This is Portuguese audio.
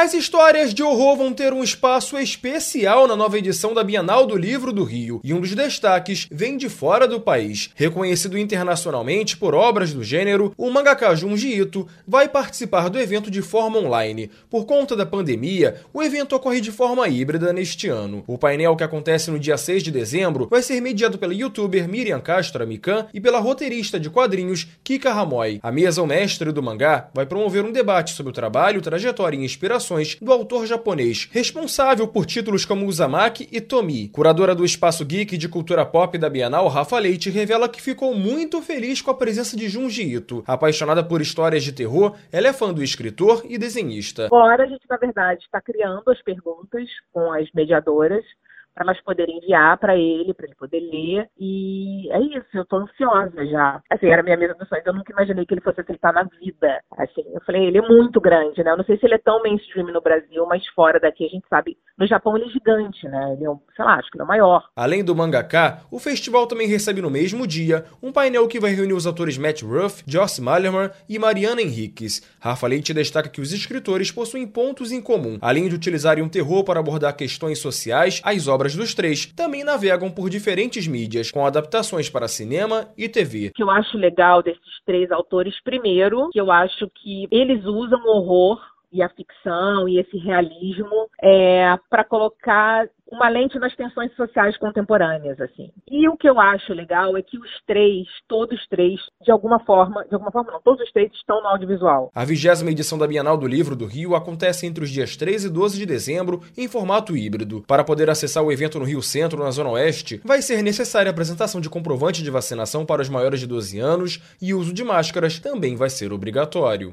As histórias de horror vão ter um espaço especial na nova edição da Bienal do Livro do Rio, e um dos destaques vem de fora do país. Reconhecido internacionalmente por obras do gênero, o mangaka Junji Ito vai participar do evento de forma online. Por conta da pandemia, o evento ocorre de forma híbrida neste ano. O painel que acontece no dia 6 de dezembro vai ser mediado pela youtuber Miriam Castro Mikan e pela roteirista de quadrinhos Kika Ramoy. A mesa o mestre do mangá vai promover um debate sobre o trabalho, trajetória e inspiração do autor japonês, responsável por títulos como Uzumaki e Tomi. Curadora do Espaço Geek de Cultura Pop da Bienal, Rafa Leite, revela que ficou muito feliz com a presença de Junji Ito. Apaixonada por histórias de terror, ela é fã do escritor e desenhista. Agora a gente, na verdade, está criando as perguntas com as mediadoras para elas poderem enviar para ele, para ele poder ler. E é isso, eu estou ansiosa já. Assim, era minha mesa dos sonhos, eu nunca imaginei que ele fosse aceitar na vida. Assim, eu falei, ele é muito grande, né? Eu não sei se ele é tão mainstream no Brasil, mas fora daqui a gente sabe. No Japão ele é gigante, né? Ele é, um, sei lá, acho que ele é o maior. Além do mangaka, o festival também recebe no mesmo dia um painel que vai reunir os autores Matt Ruff, Joss Malerman e Mariana Henriques. Rafa Leite destaca que os escritores possuem pontos em comum. Além de utilizarem um terror para abordar questões sociais, as obras obras dos três também navegam por diferentes mídias, com adaptações para cinema e TV. O que eu acho legal desses três autores, primeiro, que eu acho que eles usam horror e a ficção e esse realismo é, para colocar uma lente nas tensões sociais contemporâneas, assim. E o que eu acho legal é que os três, todos três, de alguma forma, de alguma forma não, todos os três estão no audiovisual. A vigésima edição da Bienal do Livro do Rio acontece entre os dias 13 e 12 de dezembro em formato híbrido. Para poder acessar o evento no Rio Centro, na Zona Oeste, vai ser necessária a apresentação de comprovante de vacinação para os maiores de 12 anos e o uso de máscaras também vai ser obrigatório.